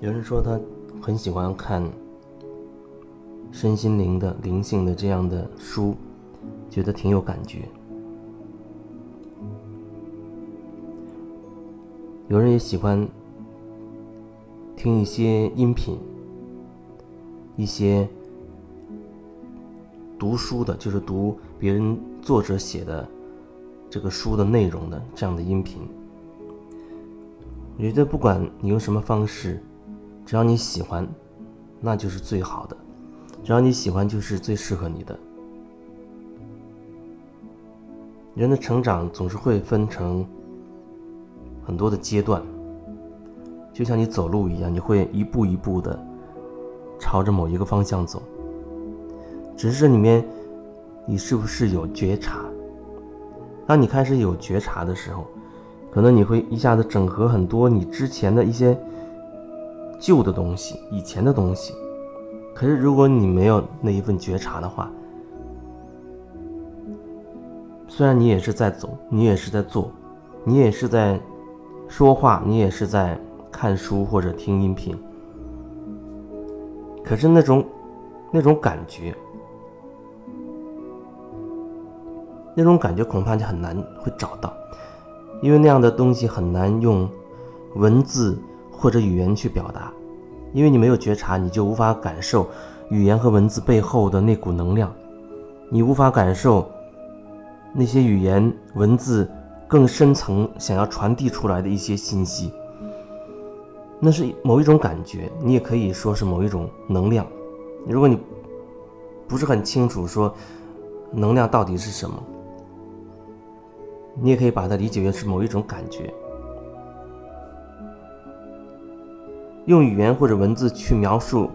有人说他很喜欢看身心灵的、灵性的这样的书，觉得挺有感觉。有人也喜欢听一些音频，一些读书的，就是读别人作者写的这个书的内容的这样的音频。我觉得不管你用什么方式。只要你喜欢，那就是最好的；只要你喜欢，就是最适合你的。人的成长总是会分成很多的阶段，就像你走路一样，你会一步一步的朝着某一个方向走。只是这里面，你是不是有觉察？当你开始有觉察的时候，可能你会一下子整合很多你之前的一些。旧的东西，以前的东西，可是如果你没有那一份觉察的话，虽然你也是在走，你也是在做，你也是在说话，你也是在看书或者听音频，可是那种那种感觉，那种感觉恐怕就很难会找到，因为那样的东西很难用文字。或者语言去表达，因为你没有觉察，你就无法感受语言和文字背后的那股能量，你无法感受那些语言文字更深层想要传递出来的一些信息。那是某一种感觉，你也可以说是某一种能量。如果你不是很清楚说能量到底是什么，你也可以把它理解为是某一种感觉。用语言或者文字去描述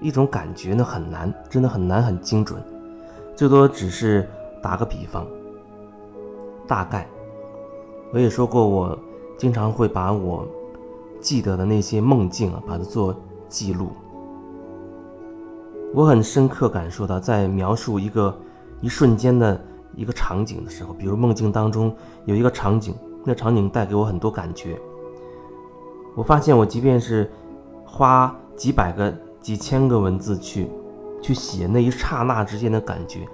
一种感觉呢，很难，真的很难，很精准。最多只是打个比方，大概。我也说过，我经常会把我记得的那些梦境啊，把它做记录。我很深刻感受到，在描述一个一瞬间的一个场景的时候，比如梦境当中有一个场景，那场景带给我很多感觉。我发现，我即便是花几百个、几千个文字去，去写那一刹那之间的感觉，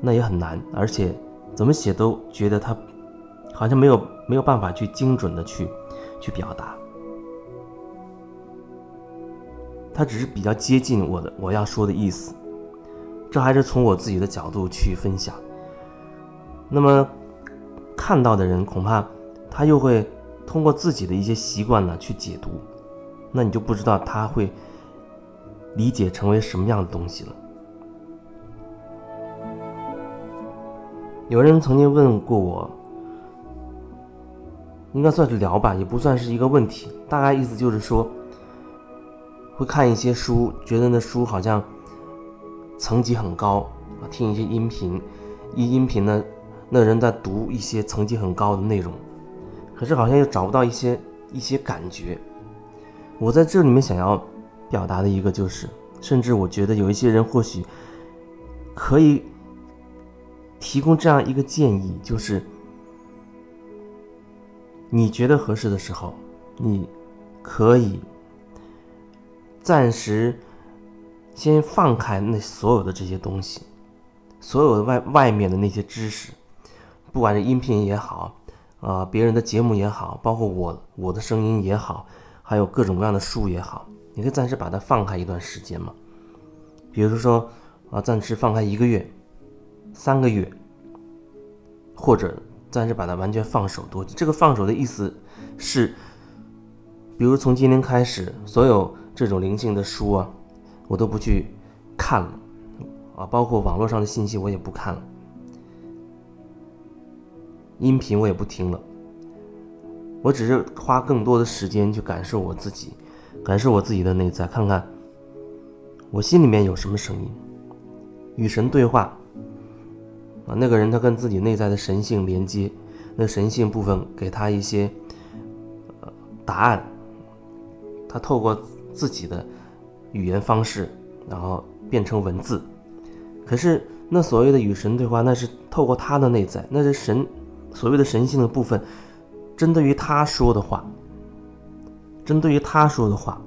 那也很难，而且怎么写都觉得它好像没有没有办法去精准的去去表达，它只是比较接近我的我要说的意思，这还是从我自己的角度去分享。那么看到的人恐怕他又会通过自己的一些习惯呢去解读。那你就不知道他会理解成为什么样的东西了。有人曾经问过我，应该算是聊吧，也不算是一个问题。大概意思就是说，会看一些书，觉得那书好像层级很高，听一些音频，一音频呢，那人在读一些层级很高的内容，可是好像又找不到一些一些感觉。我在这里面想要表达的一个就是，甚至我觉得有一些人或许可以提供这样一个建议，就是你觉得合适的时候，你可以暂时先放开那所有的这些东西，所有的外外面的那些知识，不管是音频也好，啊，别人的节目也好，包括我我的声音也好。还有各种各样的书也好，你可以暂时把它放开一段时间嘛。比如说啊，暂时放开一个月、三个月，或者暂时把它完全放手多。这个放手的意思是，比如从今天开始，所有这种灵性的书啊，我都不去看了啊，包括网络上的信息我也不看了，音频我也不听了。我只是花更多的时间去感受我自己，感受我自己的内在，看看我心里面有什么声音，与神对话。啊，那个人他跟自己内在的神性连接，那神性部分给他一些答案，他透过自己的语言方式，然后变成文字。可是那所谓的与神对话，那是透过他的内在，那是神所谓的神性的部分，针对于他说的话，针对于他说的话，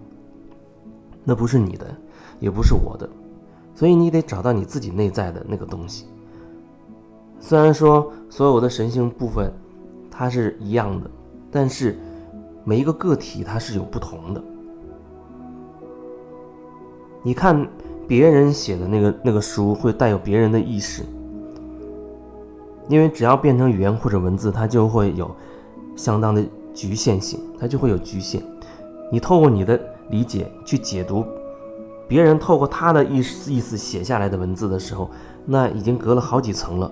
那不是你的，也不是我的，所以你得找到你自己内在的那个东西。虽然说所有的神性部分它是一样的，但是每一个个体它是有不同的。你看别人写的那个那个书会带有别人的意识，因为只要变成语言或者文字，它就会有相当的局限性，它就会有局限。你透过你的理解去解读别人透过他的意思意思写下来的文字的时候，那已经隔了好几层了。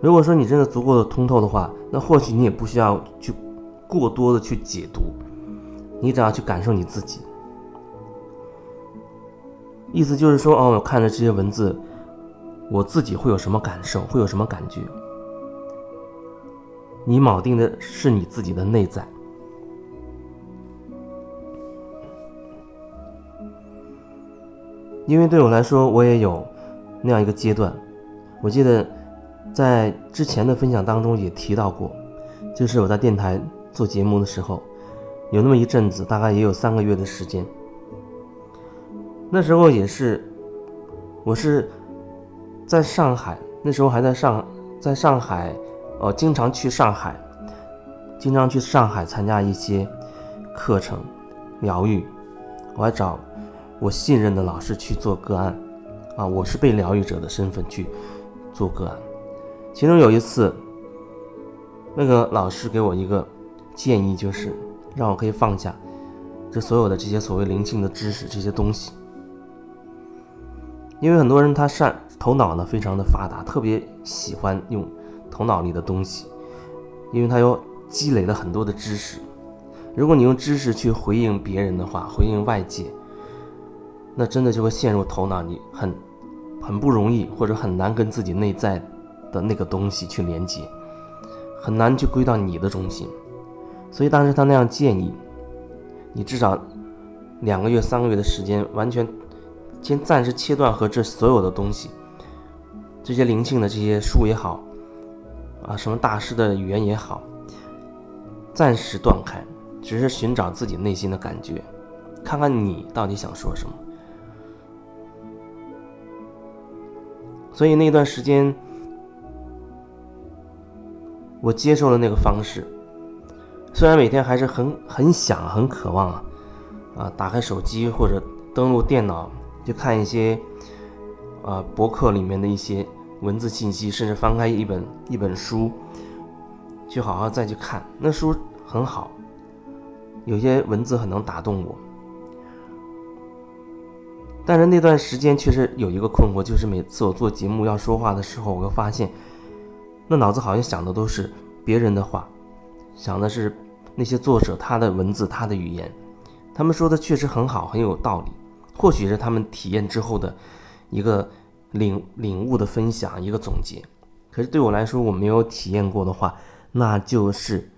如果说你真的足够的通透的话，那或许你也不需要去过多的去解读，你只要去感受你自己。意思就是说，哦，我看着这些文字，我自己会有什么感受，会有什么感觉？你铆定的是你自己的内在，因为对我来说，我也有那样一个阶段，我记得。在之前的分享当中也提到过，就是我在电台做节目的时候，有那么一阵子，大概也有三个月的时间。那时候也是，我是在上海，那时候还在上，在上海，呃，经常去上海，经常去上海参加一些课程疗愈，我还找我信任的老师去做个案，啊，我是被疗愈者的身份去做个案。其中有一次，那个老师给我一个建议，就是让我可以放下这所有的这些所谓灵性的知识这些东西，因为很多人他善头脑呢非常的发达，特别喜欢用头脑里的东西，因为他有积累了很多的知识。如果你用知识去回应别人的话，回应外界，那真的就会陷入头脑里，很很不容易，或者很难跟自己内在。的那个东西去连接，很难去归到你的中心，所以当时他那样建议，你至少两个月、三个月的时间，完全先暂时切断和这所有的东西，这些灵性的这些书也好，啊，什么大师的语言也好，暂时断开，只是寻找自己内心的感觉，看看你到底想说什么。所以那段时间。我接受了那个方式，虽然每天还是很很想、很渴望啊，啊，打开手机或者登录电脑，就看一些啊博客里面的一些文字信息，甚至翻开一本一本书，去好好再去看。那书很好，有些文字很能打动我。但是那段时间确实有一个困惑，就是每次我做节目要说话的时候，我会发现。那脑子好像想的都是别人的话，想的是那些作者他的文字他的语言，他们说的确实很好很有道理，或许是他们体验之后的一个领领悟的分享一个总结。可是对我来说，我没有体验过的话，那就是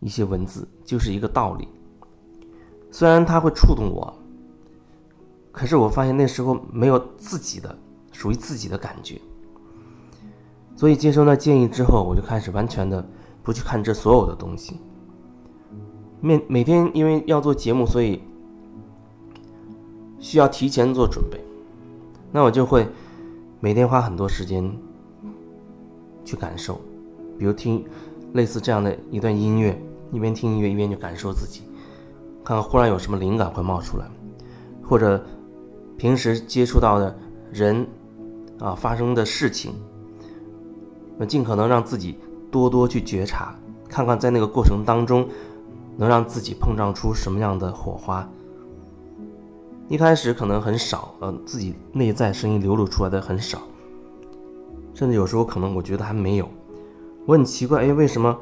一些文字，就是一个道理。虽然它会触动我，可是我发现那时候没有自己的属于自己的感觉。所以接受那建议之后，我就开始完全的不去看这所有的东西。每每天因为要做节目，所以需要提前做准备。那我就会每天花很多时间去感受，比如听类似这样的一段音乐，一边听音乐一边去感受自己，看看忽然有什么灵感会冒出来，或者平时接触到的人啊发生的事情。那尽可能让自己多多去觉察，看看在那个过程当中，能让自己碰撞出什么样的火花。一开始可能很少，呃，自己内在声音流露出来的很少，甚至有时候可能我觉得还没有。我很奇怪，哎，为什么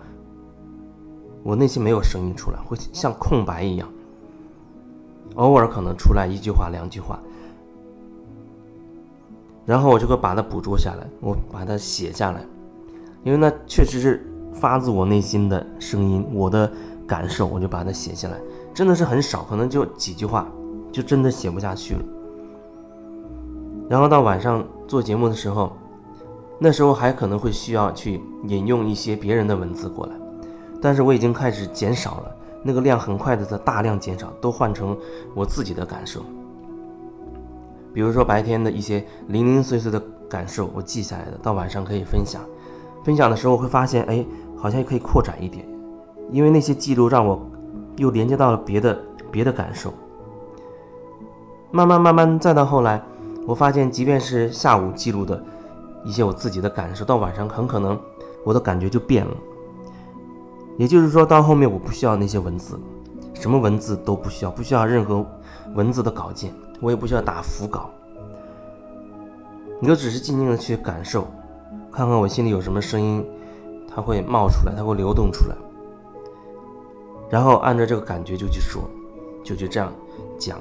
我内心没有声音出来，会像空白一样。偶尔可能出来一句话、两句话，然后我就会把它捕捉下来，我把它写下来，因为那确实是发自我内心的声音，我的感受，我就把它写下来。真的是很少，可能就几句话，就真的写不下去了。然后到晚上做节目的时候，那时候还可能会需要去引用一些别人的文字过来，但是我已经开始减少了。那个量很快的在大量减少，都换成我自己的感受。比如说白天的一些零零碎碎的感受，我记下来的，到晚上可以分享。分享的时候会发现，哎，好像也可以扩展一点，因为那些记录让我又连接到了别的别的感受。慢慢慢慢，再到后来，我发现，即便是下午记录的一些我自己的感受，到晚上很可能我的感觉就变了。也就是说，到后面我不需要那些文字，什么文字都不需要，不需要任何文字的稿件，我也不需要打腹稿，你就只是静静的去感受，看看我心里有什么声音，它会冒出来，它会流动出来，然后按照这个感觉就去说，就去这样讲，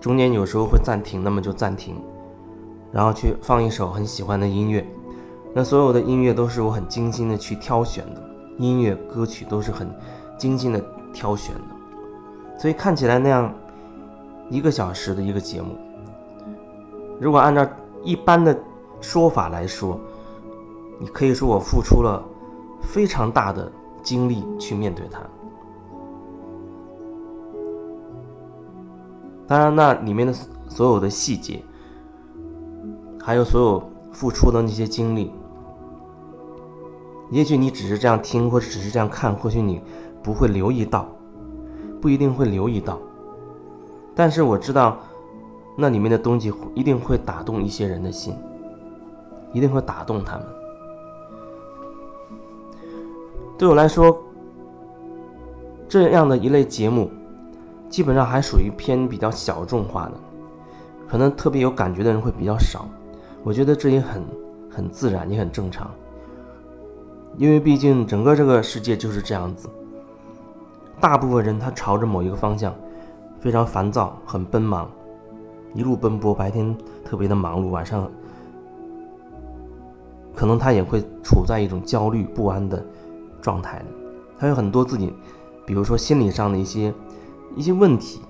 中间有时候会暂停，那么就暂停，然后去放一首很喜欢的音乐，那所有的音乐都是我很精心的去挑选的。音乐歌曲都是很精心的挑选的，所以看起来那样一个小时的一个节目，如果按照一般的说法来说，你可以说我付出了非常大的精力去面对它。当然，那里面的所有的细节，还有所有付出的那些精力。也许你只是这样听，或者只是这样看，或许你不会留意到，不一定会留意到。但是我知道，那里面的东西一定会打动一些人的心，一定会打动他们。对我来说，这样的一类节目，基本上还属于偏比较小众化的，可能特别有感觉的人会比较少。我觉得这也很很自然，也很正常。因为毕竟整个这个世界就是这样子，大部分人他朝着某一个方向，非常烦躁，很奔忙，一路奔波，白天特别的忙碌，晚上可能他也会处在一种焦虑不安的状态他有很多自己，比如说心理上的一些一些问题，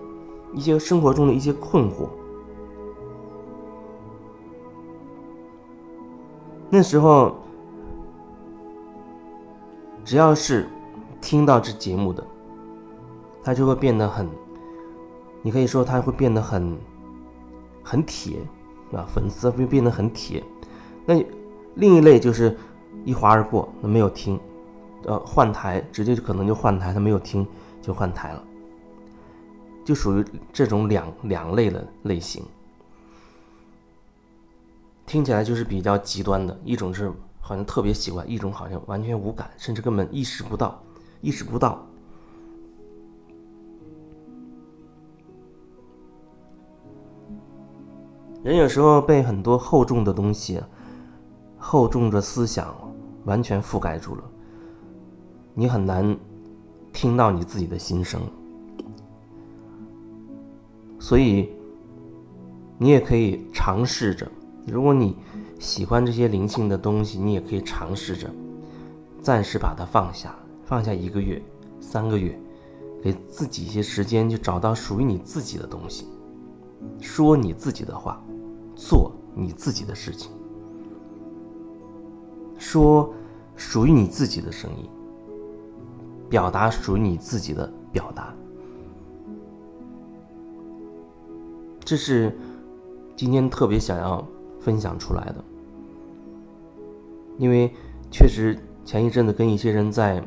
一些生活中的一些困惑。那时候。只要是听到这节目的，他就会变得很，你可以说他会变得很很铁啊，粉丝会变得很铁。那另一类就是一划而过，那没有听，呃，换台直接就可能就换台，他没有听就换台了，就属于这种两两类的类型，听起来就是比较极端的一种是。好像特别喜欢一种，好像完全无感，甚至根本意识不到，意识不到。人有时候被很多厚重的东西、厚重的思想完全覆盖住了，你很难听到你自己的心声。所以，你也可以尝试着，如果你。喜欢这些灵性的东西，你也可以尝试着暂时把它放下，放下一个月、三个月，给自己一些时间，就找到属于你自己的东西，说你自己的话，做你自己的事情，说属于你自己的声音，表达属于你自己的表达。这是今天特别想要分享出来的。因为确实前一阵子跟一些人在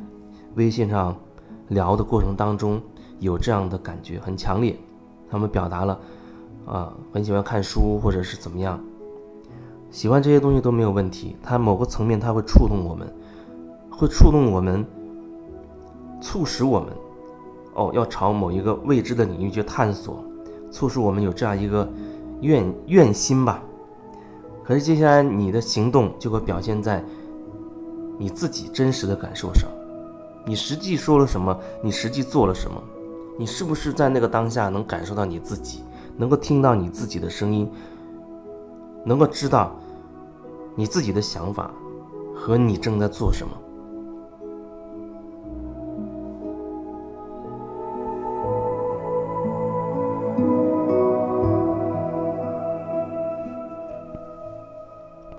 微信上聊的过程当中，有这样的感觉很强烈。他们表达了啊，很喜欢看书或者是怎么样，喜欢这些东西都没有问题。它某个层面它会触动我们，会触动我们，促使我们哦要朝某一个未知的领域去探索，促使我们有这样一个愿愿心吧。可是接下来你的行动就会表现在你自己真实的感受上，你实际说了什么？你实际做了什么？你是不是在那个当下能感受到你自己，能够听到你自己的声音，能够知道你自己的想法和你正在做什么？